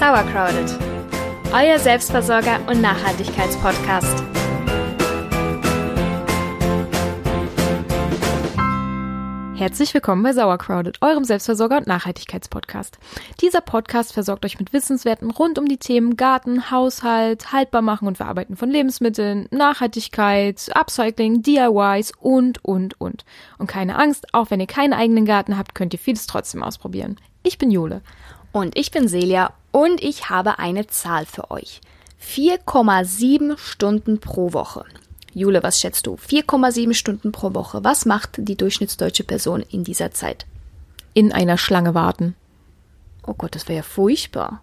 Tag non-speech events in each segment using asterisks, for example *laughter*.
Sauercrowded, euer Selbstversorger und Nachhaltigkeitspodcast. Herzlich willkommen bei Sauercrowded, eurem Selbstversorger und Nachhaltigkeitspodcast. Dieser Podcast versorgt euch mit Wissenswerten rund um die Themen Garten, Haushalt, Haltbarmachen und Verarbeiten von Lebensmitteln, Nachhaltigkeit, Upcycling, DIYs und, und, und. Und keine Angst, auch wenn ihr keinen eigenen Garten habt, könnt ihr vieles trotzdem ausprobieren. Ich bin Jule. Und ich bin Celia und ich habe eine Zahl für euch. 4,7 Stunden pro Woche. Jule, was schätzt du? 4,7 Stunden pro Woche. Was macht die durchschnittsdeutsche Person in dieser Zeit? In einer Schlange warten. Oh Gott, das wäre ja furchtbar.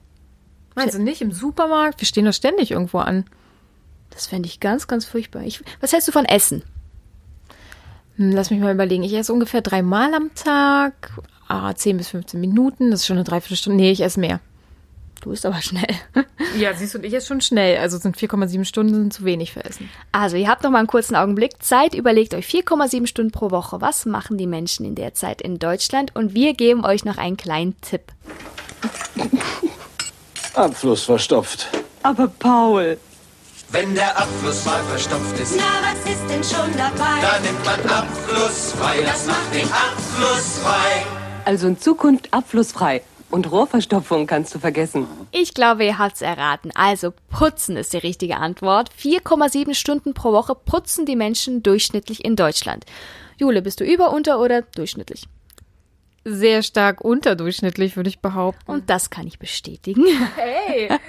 Meinst du nicht im Supermarkt? Wir stehen doch ständig irgendwo an. Das fände ich ganz, ganz furchtbar. Ich, was hältst du von Essen? Hm, lass mich mal überlegen. Ich esse ungefähr dreimal am Tag. Ah, 10 bis 15 Minuten. Das ist schon eine Dreiviertelstunde. Nee, ich esse mehr. Du bist aber schnell. *laughs* Ja, siehst du, ich esse schon schnell. Also sind 4,7 Stunden sind zu wenig für Essen. Also, ihr habt noch mal einen kurzen Augenblick Zeit. Überlegt euch 4,7 Stunden pro Woche. Was machen die Menschen in der Zeit in Deutschland? Und wir geben euch noch einen kleinen Tipp. Abfluss verstopft. Aber Paul, Wenn der Abfluss mal verstopft ist, Na, was ist denn schon dabei? dann nimmt man abflussfrei. Das macht den Abfluss frei. Also in Zukunft abflussfrei. Und Rohrverstopfung kannst du vergessen. Ich glaube, ihr habt's erraten. Also, putzen ist die richtige Antwort. 4,7 Stunden pro Woche putzen die Menschen durchschnittlich in Deutschland. Jule, bist du über, unter oder durchschnittlich? Sehr stark unterdurchschnittlich, würde ich behaupten. Und das kann ich bestätigen. Hey! *laughs*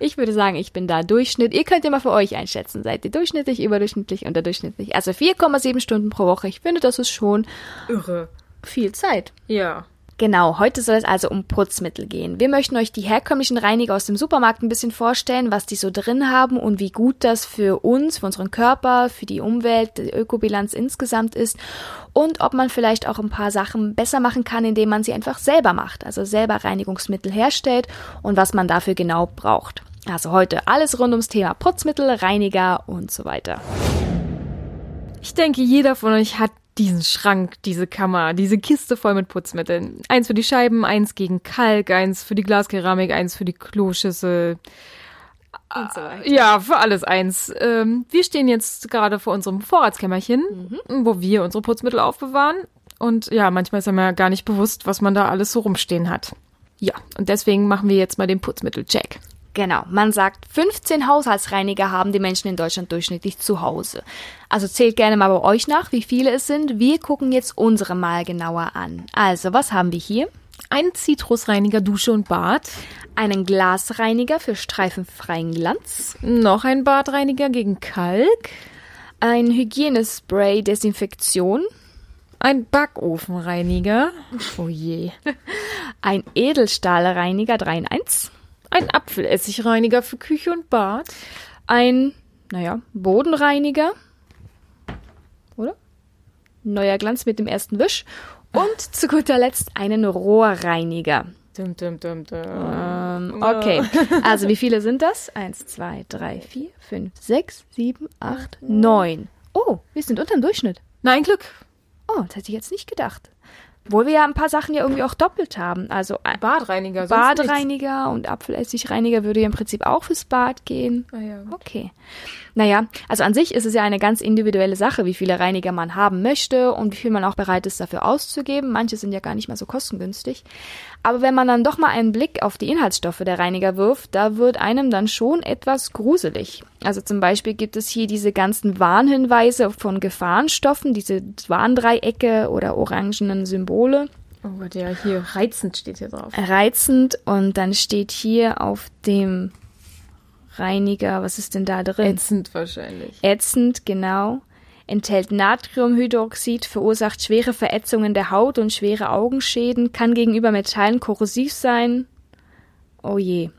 Ich würde sagen, ich bin da Durchschnitt. Ihr könnt ja mal für euch einschätzen. Seid ihr durchschnittlich, überdurchschnittlich, unterdurchschnittlich? Also 4,7 Stunden pro Woche. Ich finde, das ist schon Irre. Viel Zeit. Ja. Genau, heute soll es also um Putzmittel gehen. Wir möchten euch die herkömmlichen Reiniger aus dem Supermarkt ein bisschen vorstellen, was die so drin haben und wie gut das für uns, für unseren Körper, für die Umwelt, die Ökobilanz insgesamt ist und ob man vielleicht auch ein paar Sachen besser machen kann, indem man sie einfach selber macht, also selber Reinigungsmittel herstellt und was man dafür genau braucht. Also heute alles rund ums Thema Putzmittel, Reiniger und so weiter. Ich denke, jeder von euch hat diesen Schrank, diese Kammer, diese Kiste voll mit Putzmitteln. Eins für die Scheiben, eins gegen Kalk, eins für die Glaskeramik, eins für die Kloschüssel. Und so weiter. Ja, für alles eins. Ähm, wir stehen jetzt gerade vor unserem Vorratskämmerchen, wo wir unsere Putzmittel aufbewahren. Und ja, manchmal ist einem ja gar nicht bewusst, was man da alles so rumstehen hat. Ja, und deswegen machen wir jetzt mal den Putzmittel-Check. Genau, man sagt, 15 Haushaltsreiniger haben die Menschen in Deutschland durchschnittlich zu Hause. Also zählt gerne mal bei euch nach, wie viele es sind. Wir gucken jetzt unsere mal genauer an. Also, was haben wir hier? Ein Zitrusreiniger Dusche und Bad. Einen Glasreiniger für streifenfreien Glanz, Noch ein Badreiniger gegen Kalk. ein Hygienespray Desinfektion, Ein Backofenreiniger. Oh je. ein Edelstahlreiniger 3 in 1, Ein Apfelessigreiniger für Küche und Bad. ein, naja, Bodenreiniger, oder? Neuer Glanz mit dem ersten Wisch und zu guter Letzt einen Rohrreiniger. Dum, dum, dum, dum. Ähm, okay, *laughs* also wie viele sind das? Eins, zwei, drei, vier, fünf, sechs, sieben, acht, neun. Oh, wir sind unter dem Durchschnitt. Nein, Glück. Oh, das hätte ich jetzt nicht gedacht. Obwohl wir ja ein paar Sachen ja irgendwie auch doppelt haben. Also ein Badreiniger. Badreiniger und Apfelessigreiniger würde ja im Prinzip auch fürs Bad gehen. Ah ja. Okay. Naja, also an sich ist es ja eine ganz individuelle Sache, wie viele Reiniger man haben möchte und wie viel man auch bereit ist, dafür auszugeben. Manche sind ja gar nicht mal so kostengünstig. Aber wenn man dann doch mal einen Blick auf die Inhaltsstoffe der Reiniger wirft, da wird einem dann schon etwas gruselig. Also zum Beispiel gibt es hier diese ganzen Warnhinweise von Gefahrenstoffen, diese Warndreiecke oder orangenen Symbole Oh Gott, ja, hier reizend steht hier drauf. reizend und dann steht hier auf dem Reiniger, was ist denn da drin? Ätzend wahrscheinlich. Ätzend, genau. Enthält Natriumhydroxid, verursacht schwere Verätzungen der Haut und schwere Augenschäden, kann gegenüber Metallen korrosiv sein. Oh je.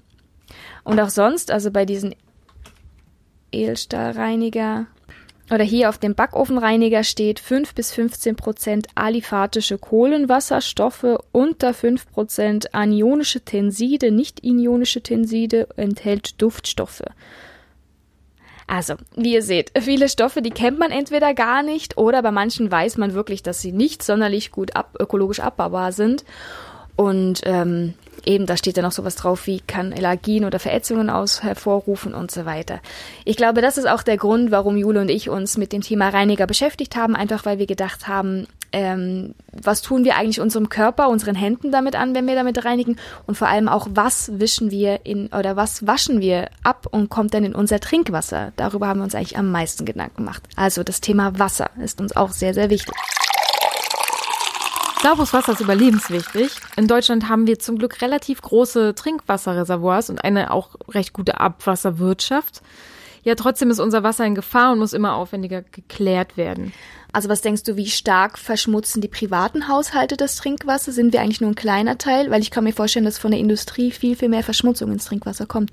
Und auch sonst, also bei diesen Edelstahlreiniger oder hier auf dem Backofenreiniger steht 5 bis 15 Prozent aliphatische Kohlenwasserstoffe, unter 5 Prozent anionische Tenside, nicht ionische Tenside, enthält Duftstoffe. Also, wie ihr seht, viele Stoffe, die kennt man entweder gar nicht oder bei manchen weiß man wirklich, dass sie nicht sonderlich gut ab ökologisch abbaubar sind. Und ähm, eben, da steht dann noch sowas drauf wie kann Allergien oder Verätzungen aus hervorrufen und so weiter. Ich glaube, das ist auch der Grund, warum Jule und ich uns mit dem Thema Reiniger beschäftigt haben, einfach weil wir gedacht haben, ähm, was tun wir eigentlich unserem Körper, unseren Händen damit an, wenn wir damit reinigen und vor allem auch, was wischen wir in oder was waschen wir ab und kommt dann in unser Trinkwasser. Darüber haben wir uns eigentlich am meisten Gedanken gemacht. Also das Thema Wasser ist uns auch sehr, sehr wichtig. Sauberes Wasser ist überlebenswichtig. In Deutschland haben wir zum Glück relativ große Trinkwasserreservoirs und eine auch recht gute Abwasserwirtschaft. Ja, trotzdem ist unser Wasser in Gefahr und muss immer aufwendiger geklärt werden. Also was denkst du, wie stark verschmutzen die privaten Haushalte das Trinkwasser? Sind wir eigentlich nur ein kleiner Teil? Weil ich kann mir vorstellen, dass von der Industrie viel, viel mehr Verschmutzung ins Trinkwasser kommt.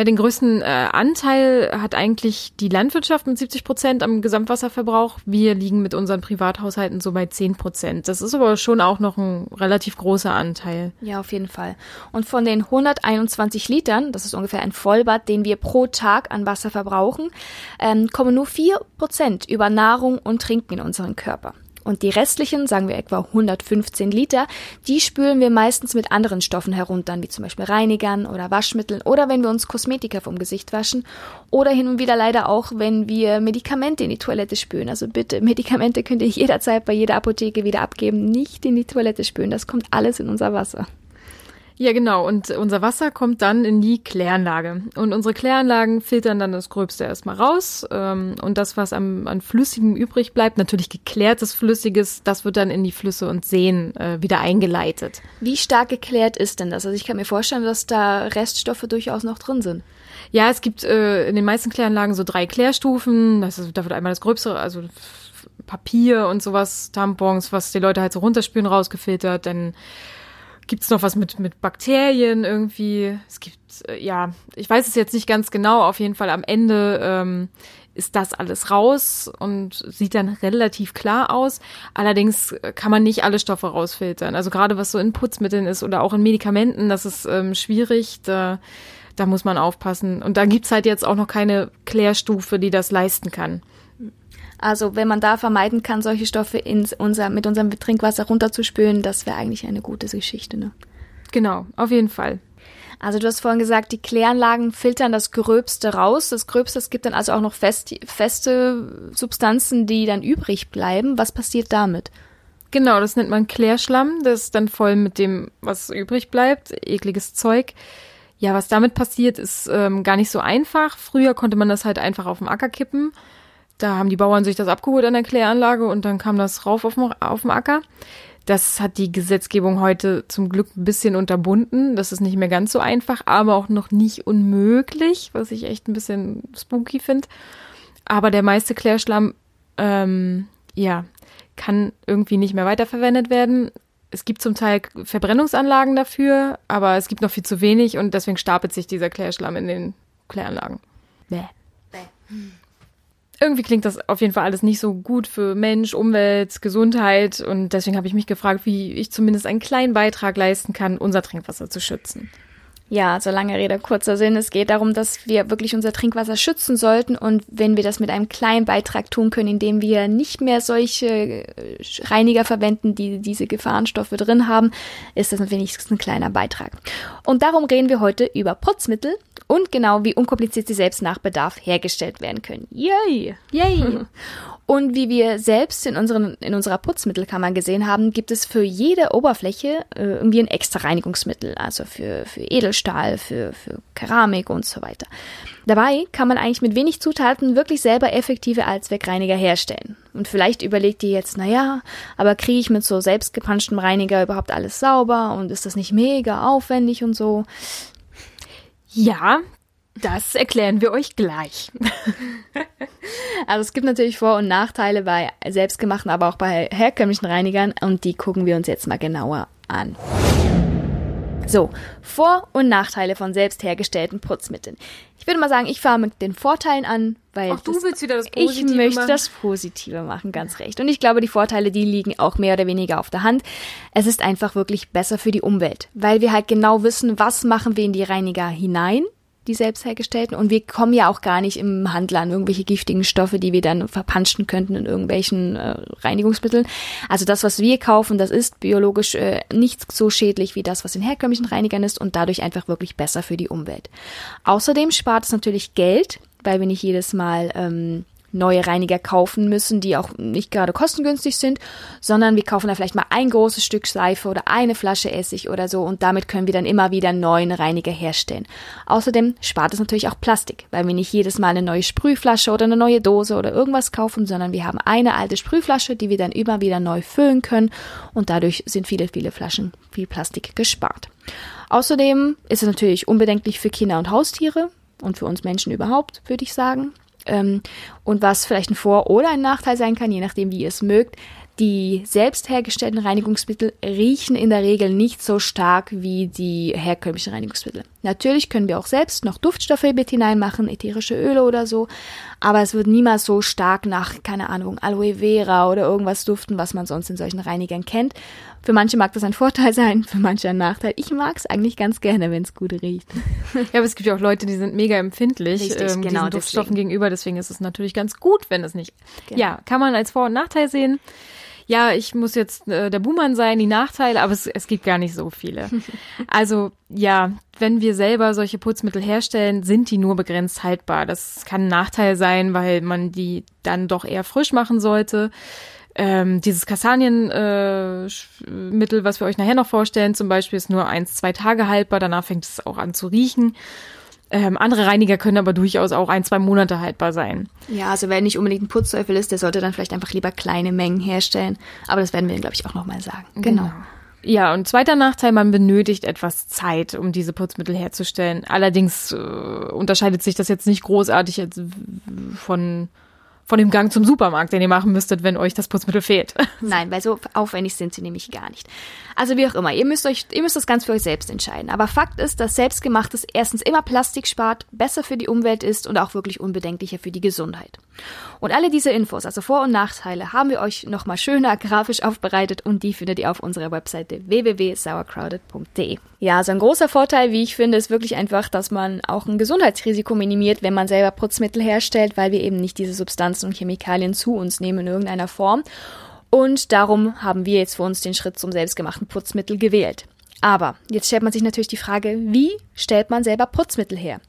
Ja, den größten äh, Anteil hat eigentlich die Landwirtschaft mit 70 Prozent am Gesamtwasserverbrauch. Wir liegen mit unseren Privathaushalten so bei 10 Prozent. Das ist aber schon auch noch ein relativ großer Anteil. Ja, auf jeden Fall. Und von den 121 Litern, das ist ungefähr ein Vollbad, den wir pro Tag an Wasser verbrauchen, ähm, kommen nur 4 Prozent über Nahrung und Trinken in unseren Körper. Und die restlichen, sagen wir etwa 115 Liter, die spülen wir meistens mit anderen Stoffen herunter, wie zum Beispiel Reinigern oder Waschmitteln oder wenn wir uns Kosmetika vom Gesicht waschen oder hin und wieder leider auch, wenn wir Medikamente in die Toilette spülen. Also bitte, Medikamente könnt ihr jederzeit bei jeder Apotheke wieder abgeben, nicht in die Toilette spülen. Das kommt alles in unser Wasser. Ja, genau. Und unser Wasser kommt dann in die Kläranlage. Und unsere Kläranlagen filtern dann das Gröbste erstmal raus. Ähm, und das, was am, an Flüssigem übrig bleibt, natürlich geklärtes Flüssiges, das wird dann in die Flüsse und Seen äh, wieder eingeleitet. Wie stark geklärt ist denn das? Also ich kann mir vorstellen, dass da Reststoffe durchaus noch drin sind. Ja, es gibt äh, in den meisten Kläranlagen so drei Klärstufen. Das ist, da wird einmal das Gröbste, also Papier und sowas, Tampons, was die Leute halt so runterspülen, rausgefiltert. Dann Gibt es noch was mit, mit Bakterien irgendwie? Es gibt, äh, ja, ich weiß es jetzt nicht ganz genau. Auf jeden Fall am Ende ähm, ist das alles raus und sieht dann relativ klar aus. Allerdings kann man nicht alle Stoffe rausfiltern. Also gerade was so in Putzmitteln ist oder auch in Medikamenten, das ist ähm, schwierig. Da, da muss man aufpassen. Und da gibt's halt jetzt auch noch keine Klärstufe, die das leisten kann. Also wenn man da vermeiden kann, solche Stoffe ins unser, mit unserem Trinkwasser runterzuspülen, das wäre eigentlich eine gute Geschichte. Ne? Genau, auf jeden Fall. Also du hast vorhin gesagt, die Kläranlagen filtern das Gröbste raus. Das Gröbste, es gibt dann also auch noch fest, feste Substanzen, die dann übrig bleiben. Was passiert damit? Genau, das nennt man Klärschlamm. Das ist dann voll mit dem, was übrig bleibt. Ekliges Zeug. Ja, was damit passiert, ist ähm, gar nicht so einfach. Früher konnte man das halt einfach auf dem Acker kippen. Da haben die Bauern sich das abgeholt an der Kläranlage und dann kam das rauf auf dem, auf dem Acker. Das hat die Gesetzgebung heute zum Glück ein bisschen unterbunden. Das ist nicht mehr ganz so einfach, aber auch noch nicht unmöglich, was ich echt ein bisschen spooky finde. Aber der meiste Klärschlamm, ähm, ja, kann irgendwie nicht mehr weiterverwendet werden. Es gibt zum Teil Verbrennungsanlagen dafür, aber es gibt noch viel zu wenig und deswegen stapelt sich dieser Klärschlamm in den Kläranlagen. Bäh. Bäh irgendwie klingt das auf jeden Fall alles nicht so gut für Mensch, Umwelt, Gesundheit und deswegen habe ich mich gefragt, wie ich zumindest einen kleinen Beitrag leisten kann, unser Trinkwasser zu schützen. Ja, so lange Rede, kurzer Sinn. Es geht darum, dass wir wirklich unser Trinkwasser schützen sollten und wenn wir das mit einem kleinen Beitrag tun können, indem wir nicht mehr solche äh, Reiniger verwenden, die diese Gefahrenstoffe drin haben, ist das wenigstens ein kleiner Beitrag. Und darum reden wir heute über Putzmittel und genau wie unkompliziert sie selbst nach Bedarf hergestellt werden können. Yay! Yay! *laughs* Und wie wir selbst in, unseren, in unserer Putzmittelkammer gesehen haben, gibt es für jede Oberfläche äh, irgendwie ein extra Reinigungsmittel, also für, für Edelstahl, für, für Keramik und so weiter. Dabei kann man eigentlich mit wenig Zutaten wirklich selber effektive Allzweckreiniger herstellen. Und vielleicht überlegt ihr jetzt, naja, aber kriege ich mit so selbstgepanschtem Reiniger überhaupt alles sauber und ist das nicht mega aufwendig und so? Ja, das erklären wir euch gleich. *laughs* also es gibt natürlich Vor- und Nachteile bei selbstgemachten, aber auch bei herkömmlichen Reinigern und die gucken wir uns jetzt mal genauer an. So, Vor- und Nachteile von selbst hergestellten Putzmitteln. Ich würde mal sagen, ich fahre mit den Vorteilen an, weil Ach, du das, willst wieder das Positive ich möchte machen. das Positive machen, ganz recht. Und ich glaube, die Vorteile, die liegen auch mehr oder weniger auf der Hand. Es ist einfach wirklich besser für die Umwelt, weil wir halt genau wissen, was machen wir in die Reiniger hinein die selbst hergestellten. Und wir kommen ja auch gar nicht im Handel an irgendwelche giftigen Stoffe, die wir dann verpanschen könnten in irgendwelchen äh, Reinigungsmitteln. Also das, was wir kaufen, das ist biologisch äh, nicht so schädlich wie das, was in herkömmlichen Reinigern ist und dadurch einfach wirklich besser für die Umwelt. Außerdem spart es natürlich Geld, weil wir nicht jedes Mal ähm, neue Reiniger kaufen müssen, die auch nicht gerade kostengünstig sind, sondern wir kaufen da vielleicht mal ein großes Stück Seife oder eine Flasche Essig oder so und damit können wir dann immer wieder neuen Reiniger herstellen. Außerdem spart es natürlich auch Plastik, weil wir nicht jedes Mal eine neue Sprühflasche oder eine neue Dose oder irgendwas kaufen, sondern wir haben eine alte Sprühflasche, die wir dann immer wieder neu füllen können und dadurch sind viele, viele Flaschen, viel Plastik gespart. Außerdem ist es natürlich unbedenklich für Kinder und Haustiere und für uns Menschen überhaupt, würde ich sagen. Ähm, und was vielleicht ein Vor- oder ein Nachteil sein kann, je nachdem, wie ihr es mögt, die selbst hergestellten Reinigungsmittel riechen in der Regel nicht so stark wie die herkömmlichen Reinigungsmittel. Natürlich können wir auch selbst noch Duftstoffe mit hineinmachen, ätherische Öle oder so, aber es wird niemals so stark nach, keine Ahnung, Aloe Vera oder irgendwas duften, was man sonst in solchen Reinigern kennt. Für manche mag das ein Vorteil sein, für manche ein Nachteil. Ich mag es eigentlich ganz gerne, wenn es gut riecht. Ja, aber es gibt ja auch Leute, die sind mega empfindlich Richtig, ähm, genau diesen Duftstoffen deswegen. gegenüber. Deswegen ist es natürlich ganz gut, wenn es nicht. Genau. Ja, kann man als Vor- und Nachteil sehen. Ja, ich muss jetzt äh, der Buhmann sein, die Nachteile, aber es, es gibt gar nicht so viele. *laughs* Also ja, wenn wir selber solche Putzmittel herstellen, sind die nur begrenzt haltbar. Das kann ein Nachteil sein, weil man die dann doch eher frisch machen sollte. Ähm, dieses Kastanienmittel, äh, was wir euch nachher noch vorstellen, zum Beispiel, ist nur eins, zwei Tage haltbar. Danach fängt es auch an zu riechen. Ähm, andere Reiniger können aber durchaus auch ein, zwei Monate haltbar sein. Ja, also wer nicht unbedingt ein Putzteufel ist, der sollte dann vielleicht einfach lieber kleine Mengen herstellen. Aber das werden wir, glaube ich, auch nochmal sagen. Genau. Ja, und zweiter Nachteil, man benötigt etwas Zeit, um diese Putzmittel herzustellen. Allerdings äh, unterscheidet sich das jetzt nicht großartig von, von dem Gang zum Supermarkt, den ihr machen müsstet, wenn euch das Putzmittel fehlt. *laughs* Nein, weil so aufwendig sind sie nämlich gar nicht. Also wie auch immer, ihr müsst euch, ihr müsst das ganz für euch selbst entscheiden. Aber Fakt ist, dass selbstgemachtes erstens immer Plastik spart, besser für die Umwelt ist und auch wirklich unbedenklicher für die Gesundheit. Und alle diese Infos, also Vor- und Nachteile, haben wir euch nochmal schöner grafisch aufbereitet und die findet ihr auf unserer Webseite www.sauercrowded.de. Ja, so ein großer Vorteil, wie ich finde, ist wirklich einfach, dass man auch ein Gesundheitsrisiko minimiert, wenn man selber Putzmittel herstellt, weil wir eben nicht diese Substanzen und Chemikalien zu uns nehmen in irgendeiner Form. Und darum haben wir jetzt für uns den Schritt zum selbstgemachten Putzmittel gewählt. Aber jetzt stellt man sich natürlich die Frage, wie stellt man selber Putzmittel her?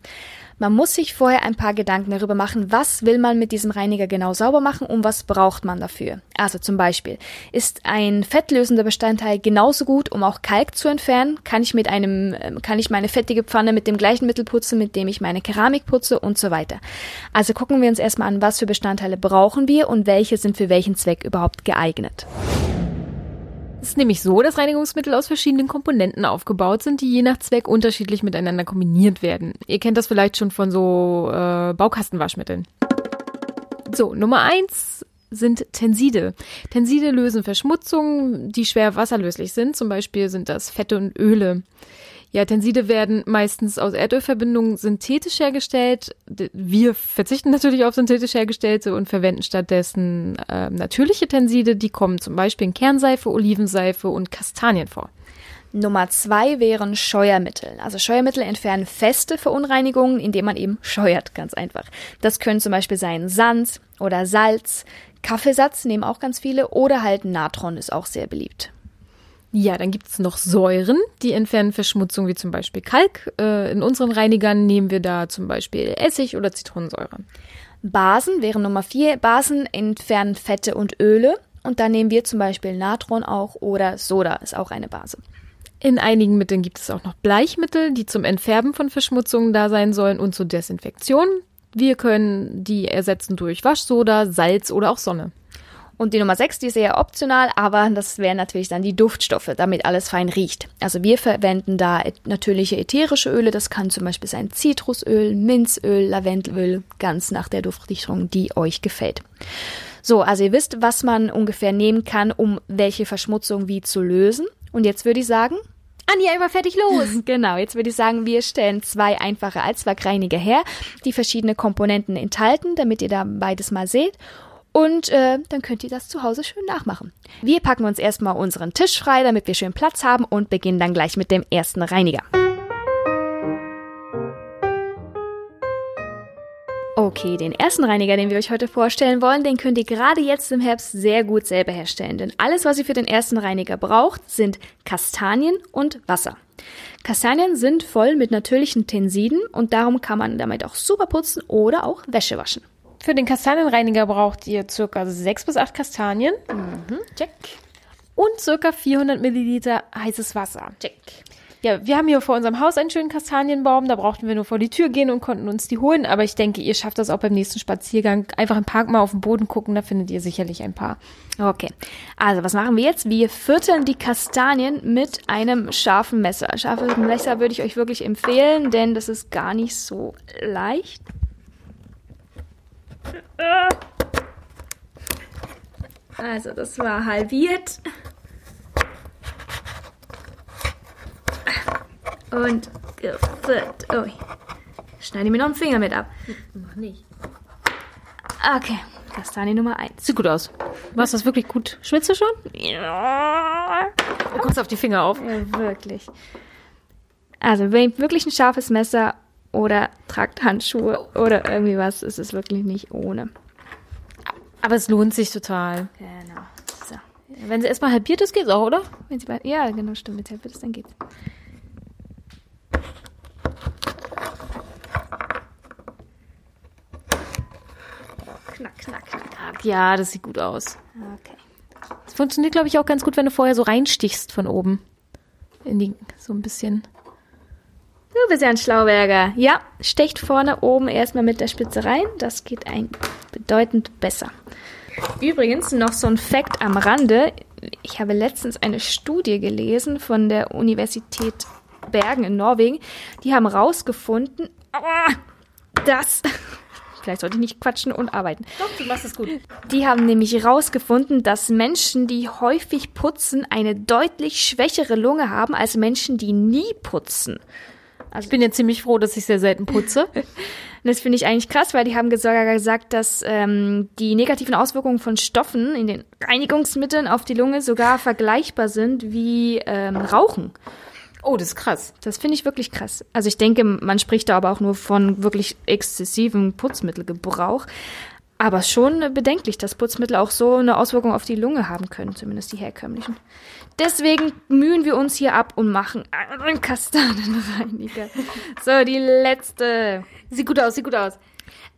Man muss sich vorher ein paar Gedanken darüber machen, was will man mit diesem Reiniger genau sauber machen und was braucht man dafür. Also zum Beispiel, ist ein fettlösender Bestandteil genauso gut, um auch Kalk zu entfernen? Kann ich mit einem, ähm, kann ich meine fettige Pfanne mit dem gleichen Mittel putzen, mit dem ich meine Keramik putze und so weiter. Also gucken wir uns erstmal an, was für Bestandteile brauchen wir und welche sind für welchen Zweck überhaupt geeignet. Es ist nämlich so, dass Reinigungsmittel aus verschiedenen Komponenten aufgebaut sind, die je nach Zweck unterschiedlich miteinander kombiniert werden. Ihr kennt das vielleicht schon von so äh, Baukastenwaschmitteln. So, Nummer eins sind Tenside. Tenside lösen Verschmutzungen, die schwer wasserlöslich sind. Zum Beispiel sind das Fette und Öle. Ja, Tenside werden meistens aus Erdölverbindungen synthetisch hergestellt. Wir verzichten natürlich auf synthetisch hergestellte und verwenden stattdessen äh, natürliche Tenside. Die kommen zum Beispiel in Kernseife, Olivenseife und Kastanien vor. Nummer zwei wären Scheuermittel. Also Scheuermittel entfernen feste Verunreinigungen, indem man eben scheuert, ganz einfach. Das können zum Beispiel sein Sand oder Salz, Kaffeesatz nehmen auch ganz viele oder halt Natron ist auch sehr beliebt. Ja, dann gibt es noch Säuren, die entfernen Verschmutzung, wie zum Beispiel Kalk. Äh, in unseren Reinigern nehmen wir da zum Beispiel Essig oder Zitronensäure. Basen wären Nummer vier. Basen entfernen Fette und Öle und da nehmen wir zum Beispiel Natron auch oder Soda ist auch eine Base. In einigen Mitteln gibt es auch noch Bleichmittel, die zum Entfärben von Verschmutzungen da sein sollen und zur Desinfektion. Wir können die ersetzen durch Waschsoda, Salz oder auch Sonne. Und die Nummer 6, die ist eher optional, aber das wären natürlich dann die Duftstoffe, damit alles fein riecht. Also wir verwenden da natürliche ätherische Öle, das kann zum Beispiel sein Zitrusöl, Minzöl, Lavendelöl, ganz nach der Duftrichtung, die euch gefällt. So, also ihr wisst, was man ungefähr nehmen kann, um welche Verschmutzung wie zu lösen. Und jetzt würde ich sagen, Anja, immer fertig los! *laughs* Genau, jetzt würde ich sagen, wir stellen zwei einfache Allzweckreiniger her, die verschiedene Komponenten enthalten, damit ihr da beides mal seht. Und äh, dann könnt ihr das zu Hause schön nachmachen. Wir packen uns erstmal unseren Tisch frei, damit wir schön Platz haben und beginnen dann gleich mit dem ersten Reiniger. Okay, den ersten Reiniger, den wir euch heute vorstellen wollen, den könnt ihr gerade jetzt im Herbst sehr gut selber herstellen. Denn alles, was ihr für den ersten Reiniger braucht, sind Kastanien und Wasser. Kastanien sind voll mit natürlichen Tensiden und darum kann man damit auch super putzen oder auch Wäsche waschen. Für den Kastanienreiniger braucht ihr circa 6 bis 8 Kastanien Check. und circa 400 Milliliter heißes Wasser. Check. Ja, wir haben hier vor unserem Haus einen schönen Kastanienbaum. Da brauchten wir nur vor die Tür gehen und konnten uns die holen. Aber ich denke, ihr schafft das auch beim nächsten Spaziergang. Einfach im Park mal auf den Boden gucken, da findet ihr sicherlich ein paar. Okay, also was machen wir jetzt? Wir füttern die Kastanien mit einem scharfen Messer. Scharfes Messer würde ich euch wirklich empfehlen, denn das ist gar nicht so leicht. Also das war halbiert. Und geführt. Oh, schneide mir noch einen Finger mit ab. Mach nicht. Okay, Kastanie Nummer 1. Sieht gut aus. Machst du das wirklich gut? Schwitzt du schon? Ja. Du kommst auf die Finger auf. Ja, wirklich. Also, nehmt wirklich ein scharfes Messer oder tragt Handschuhe oder irgendwie was. Es ist wirklich nicht ohne. Aber es lohnt sich total. Genau. So. Wenn sie erstmal halbiert ist, geht's auch, oder? Wenn sie bei, ja, genau, stimmt. Wenn sie halb wird, dann geht's. Knack, knack, knack. Ja, das sieht gut aus. Okay. Das funktioniert, glaube ich, auch ganz gut, wenn du vorher so reinstichst von oben. In die, so ein bisschen. Du bist ja ein Schlauberger. Ja, stecht vorne oben erstmal mit der Spitze rein. Das geht ein bedeutend besser. Übrigens noch so ein Fakt am Rande. Ich habe letztens eine Studie gelesen von der Universität Bergen in Norwegen. Die haben rausgefunden, dass *laughs* vielleicht sollte ich nicht quatschen und arbeiten. Doch, du machst es gut. Die haben nämlich herausgefunden, dass Menschen, die häufig putzen, eine deutlich schwächere Lunge haben als Menschen, die nie putzen. Ich bin ja ziemlich froh, dass ich sehr selten putze. Und *laughs* das finde ich eigentlich krass, weil die haben sogar gesagt, dass ähm, die negativen Auswirkungen von Stoffen in den Reinigungsmitteln auf die Lunge sogar vergleichbar sind wie ähm, Rauchen. Oh, das ist krass. Das finde ich wirklich krass. Also ich denke, man spricht da aber auch nur von wirklich exzessivem Putzmittelgebrauch. Aber schon bedenklich, dass Putzmittel auch so eine Auswirkung auf die Lunge haben können, zumindest die herkömmlichen. Deswegen mühen wir uns hier ab und machen einen Kastanenreiniger. *laughs* So, die letzte. Sieht gut aus, sieht gut aus.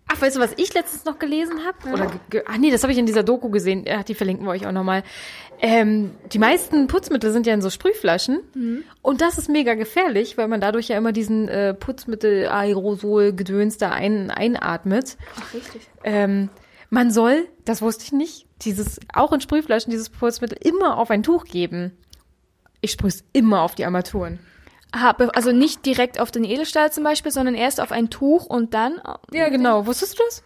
Ach, weißt du, was ich letztens noch gelesen habe? Oder, ge- ach nee, das habe ich in dieser Doku gesehen. Ja, die verlinken wir euch auch nochmal. Ähm, die meisten Putzmittel sind ja in so Sprühflaschen. Und das ist mega gefährlich, weil man dadurch ja immer diesen äh, Putzmittel, Aerosol, Gedöns da ein, einatmet. Ach, richtig. Ähm, man soll, das wusste ich nicht, dieses, auch in Sprühflaschen, dieses Putzmittel immer auf ein Tuch geben. Ich sprühe es immer auf die Armaturen. Habe, also nicht direkt auf den Edelstahl zum Beispiel, sondern erst auf ein Tuch und dann. Ja, genau. Wusstest du das?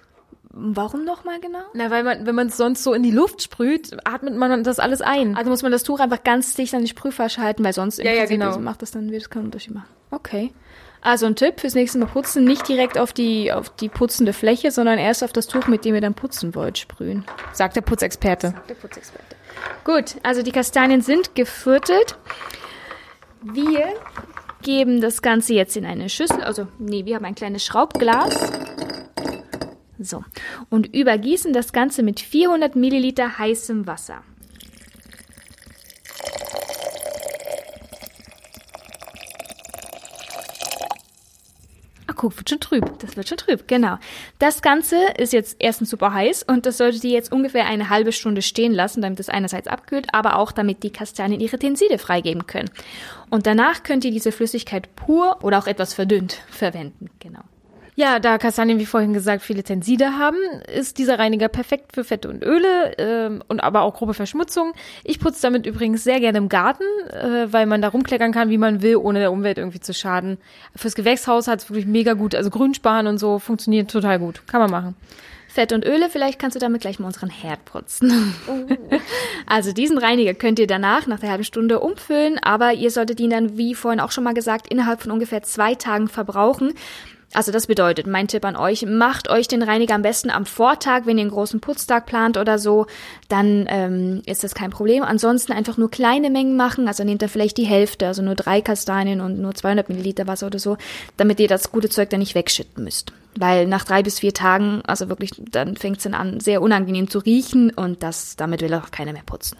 Warum nochmal genau? Na, weil man, wenn man es sonst so in die Luft sprüht, atmet man das alles ein. Also muss man das Tuch einfach ganz dicht an die Sprühflasche halten, weil sonst Ja, ja, genau. also macht das dann wird es keinen Unterschied machen. Okay. Also ein Tipp fürs nächste Mal putzen, nicht direkt auf die, auf die putzende Fläche, sondern erst auf das Tuch, mit dem ihr dann putzen wollt, sprühen. sagt der Putzexperte. Der Putzexperte. Gut, also die Kastanien sind geviertelt. Wir geben das Ganze jetzt in eine Schüssel, also nee, wir haben ein kleines Schraubglas. So, und übergießen das Ganze mit 400 Milliliter heißem Wasser. Guck, wird schon trüb. Das wird schon trüb, genau. Das Ganze ist jetzt erstens super heiß und das solltet ihr jetzt ungefähr eine halbe Stunde stehen lassen, damit es einerseits abkühlt, aber auch damit die Kastanien ihre Tenside freigeben können. Und danach könnt ihr diese Flüssigkeit pur oder auch etwas verdünnt verwenden, genau. Ja, da Kastanien, wie vorhin gesagt, viele Tenside haben, ist dieser Reiniger perfekt für Fette und Öle ähm, und aber auch grobe Verschmutzung. Ich putze damit übrigens sehr gerne im Garten, äh, weil man da rumkleckern kann, wie man will, ohne der Umwelt irgendwie zu schaden. Fürs Gewächshaus hat es wirklich mega gut, also Grünsparen und so funktioniert total gut. Kann man machen. Fett und Öle, vielleicht kannst du damit gleich mal unseren Herd putzen. *laughs* also diesen Reiniger könnt ihr danach, nach der halben Stunde, umfüllen, aber ihr solltet ihn dann, wie vorhin auch schon mal gesagt, innerhalb von ungefähr zwei Tagen verbrauchen. Also das bedeutet, mein Tipp an euch, macht euch den Reiniger am besten am Vortag, wenn ihr einen großen Putztag plant oder so, dann ähm, ist das kein Problem. Ansonsten einfach nur kleine Mengen machen, also nehmt ihr vielleicht die Hälfte, also nur drei Kastanien und nur 200 Milliliter Wasser oder so, damit ihr das gute Zeug dann nicht wegschütten müsst. weil nach drei bis vier Tagen, also wirklich, dann fängt es dann an, sehr unangenehm zu riechen und das, damit will auch keiner mehr putzen.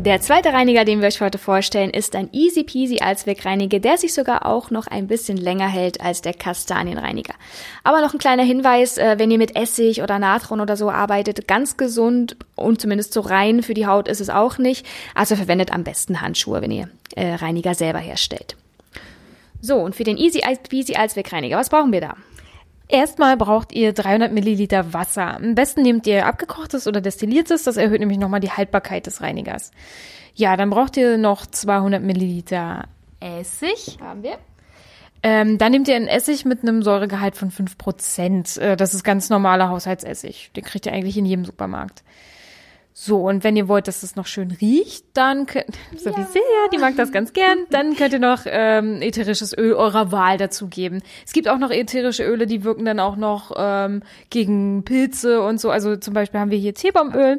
Der zweite Reiniger, den wir euch heute vorstellen, ist ein Easy Peasy Allzweckreiniger, der sich sogar auch noch ein bisschen länger hält als der Kastanienreiniger. Aber noch ein kleiner Hinweis, äh, wenn ihr mit Essig oder Natron oder so arbeitet, ganz gesund und zumindest so rein für die Haut ist es auch nicht. Also verwendet am besten Handschuhe, wenn ihr äh, Reiniger selber herstellt. So, und für den Easy Peasy Allzweckreiniger, was brauchen wir da? Erstmal braucht ihr 300 Milliliter Wasser. Am besten nehmt ihr abgekochtes oder destilliertes, das erhöht nämlich nochmal die Haltbarkeit des Reinigers. Ja, dann braucht ihr noch 200 Milliliter Essig. Haben wir. Ähm, dann nehmt ihr einen Essig mit einem Säuregehalt von 5%. Äh, das ist ganz normaler Haushaltsessig. Den kriegt ihr eigentlich in jedem Supermarkt. So, und wenn ihr wollt, dass es noch schön riecht, dann könnt, *laughs* so wie sehr, die mag das ganz gern, dann könnt ihr noch ähm, ätherisches Öl eurer Wahl dazugeben. Es gibt auch noch ätherische Öle, die wirken dann auch noch ähm, gegen Pilze und so. Also zum Beispiel haben wir hier Teebaumöl.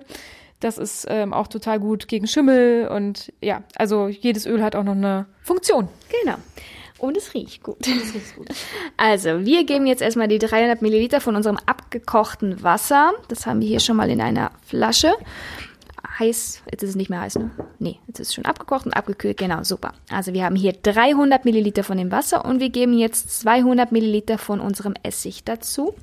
Das ist ähm, auch total gut gegen Schimmel und ja, also jedes Öl hat auch noch eine Funktion. Genau. Und es riecht gut. *laughs* Also, wir geben jetzt erstmal die 300 Milliliter von unserem abgekochten Wasser. Das haben wir hier schon mal in einer Flasche. Heiß, jetzt ist es nicht mehr heiß, ne? Nee, jetzt ist es schon abgekocht und abgekühlt. Genau, super. Also, wir haben hier 300 Milliliter von dem Wasser und wir geben jetzt 200 Milliliter von unserem Essig dazu.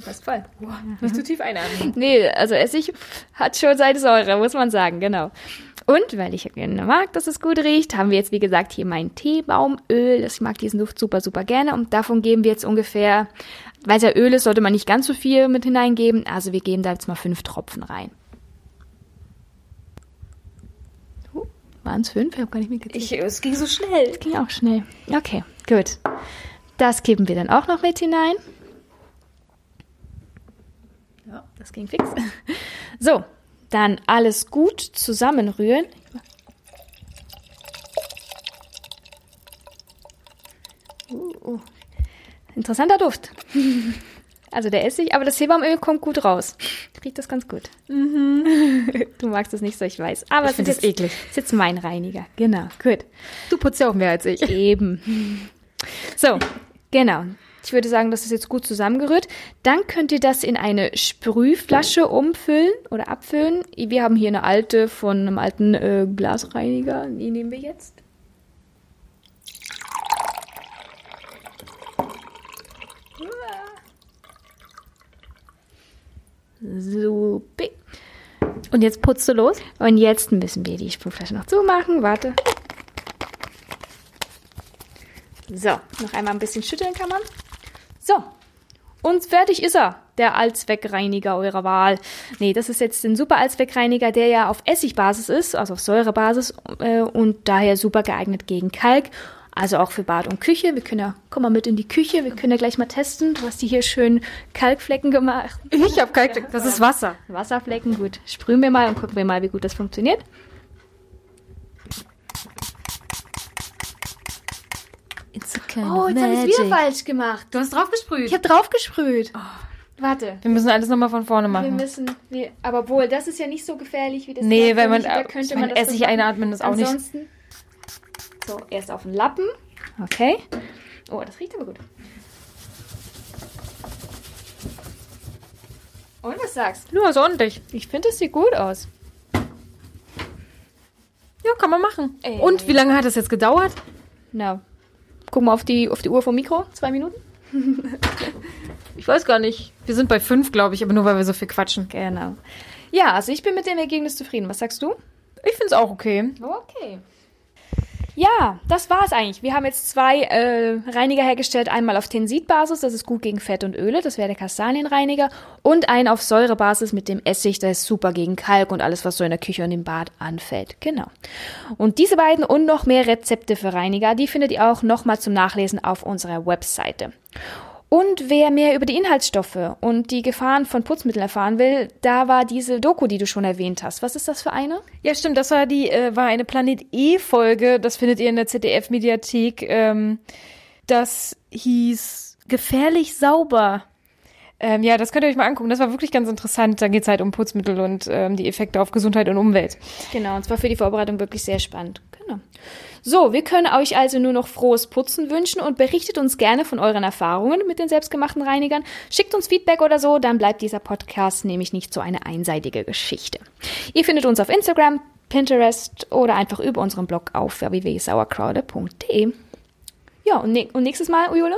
Schon fast voll. Nicht zu tief einatmen. *laughs* Nee, also Essig hat schon seine Säure, muss man sagen, genau. Und weil ich gerne mag, dass es gut riecht, haben wir jetzt, wie gesagt, hier mein Teebaumöl. Ich mag diesen Duft super, super gerne. Und davon geben wir jetzt ungefähr, weil es ja Öl ist, sollte man nicht ganz so viel mit hineingeben. Also wir geben da jetzt mal fünf Tropfen rein. Uh, Waren es fünf? Ich habe gar nicht mitgezählt. Ich, es ging so schnell. Ging auch schnell. Okay, gut. Das geben wir dann auch noch mit hinein. Ja, das ging fix. *laughs* So, dann alles gut zusammenrühren. Uh, uh. Interessanter Duft. *laughs* Also der Essig, aber das Sesamöl kommt gut raus. Riecht das ganz gut. *laughs* Du magst es nicht so, ich weiß. Aber Ich es ist jetzt, eklig. ist jetzt mein Reiniger. Genau, gut. Du putzt ja auch mehr als ich. Eben. So, genau. Ich würde sagen, das ist jetzt gut zusammengerührt. Dann könnt ihr das in eine Sprühflasche umfüllen oder abfüllen. Wir haben hier eine alte von einem alten äh, Glasreiniger. Die nehmen wir jetzt. Super. Und jetzt putzt du los? Und jetzt müssen wir die Sprühflasche noch zumachen. Warte. So, noch einmal ein bisschen schütteln kann man. So. Und fertig ist er, der Allzweckreiniger eurer Wahl. Nee, das ist jetzt ein super Allzweckreiniger, der ja auf Essigbasis ist, also auf Säurebasis äh, und daher super geeignet gegen Kalk. Also auch für Bad und Küche. Wir können ja, komm mal mit in die Küche, wir können ja gleich mal testen. Du hast die hier schön Kalkflecken gemacht. Ich habe kein, das ist Wasser. Wasserflecken, gut. Sprühen wir mal und gucken wir mal, wie gut das funktioniert. Oh, jetzt habe ich wieder falsch gemacht. Du hast drauf gesprüht. Ich habe drauf gesprüht. Warte. wir müssen alles nochmal von vorne Wir machen. müssen, wir, aber wohl, das ist ja nicht so gefährlich wie das. Nee, weil man, da könnte man Essig so machen. einatmen ist auch nicht. Ansonsten, so, erst auf den Lappen. Okay. Oh, das riecht aber gut. Und was sagst Ja, ist ordentlich. du? Ich finde, es sieht gut aus. Ja, kann man machen. Ey. Und wie lange hat das jetzt gedauert? Na, guck mal auf die, auf die Uhr vom Mikro. Zwei Minuten. Ich weiß gar nicht. Wir sind bei fünf, glaube ich, aber nur weil wir so viel quatschen. Genau. Ja, also ich bin mit dem Ergebnis zufrieden. Was sagst du? Ich finde es auch okay. Okay. Ja, das war's eigentlich. Wir haben jetzt zwei äh, Reiniger hergestellt. Einmal auf Tensidbasis, das ist gut gegen Fett und Öle, das wäre der Kastanienreiniger. Und einen auf Säurebasis mit dem Essig, der ist super gegen Kalk und alles, was so in der Küche und im Bad anfällt. Genau. Und diese beiden und noch mehr Rezepte für Reiniger, die findet ihr auch nochmal zum Nachlesen auf unserer Webseite. Und wer mehr über die Inhaltsstoffe und die Gefahren von Putzmitteln erfahren will, da war diese Doku, die du schon erwähnt hast. Was ist das für eine? Ja, stimmt. Das war die, äh, war eine Planet E-Folge. Das findet ihr in der ZDF-Mediathek. Ähm, das hieß Gefährlich sauber. Ähm, ja, das könnt ihr euch mal angucken. Das war wirklich ganz interessant. Da geht's halt um Putzmittel und ähm, die Effekte auf Gesundheit und Umwelt. Genau, und zwar für die Vorbereitung wirklich sehr spannend. Genau. So, wir können euch also nur noch frohes Putzen wünschen und berichtet uns gerne von euren Erfahrungen mit den selbstgemachten Reinigern. Schickt uns Feedback oder so, dann bleibt dieser Podcast nämlich nicht so eine einseitige Geschichte. Ihr findet uns auf Instagram, Pinterest oder einfach über unseren Blog auf www.sauerkraude.de. Ja, und, ne und nächstes Mal, Ujole?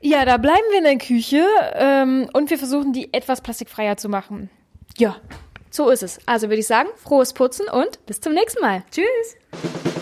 Ja, da bleiben wir in der Küche ähm, und wir versuchen, die etwas plastikfreier zu machen. Ja, so ist es. Also würde ich sagen, frohes Putzen und bis zum nächsten Mal. Tschüss!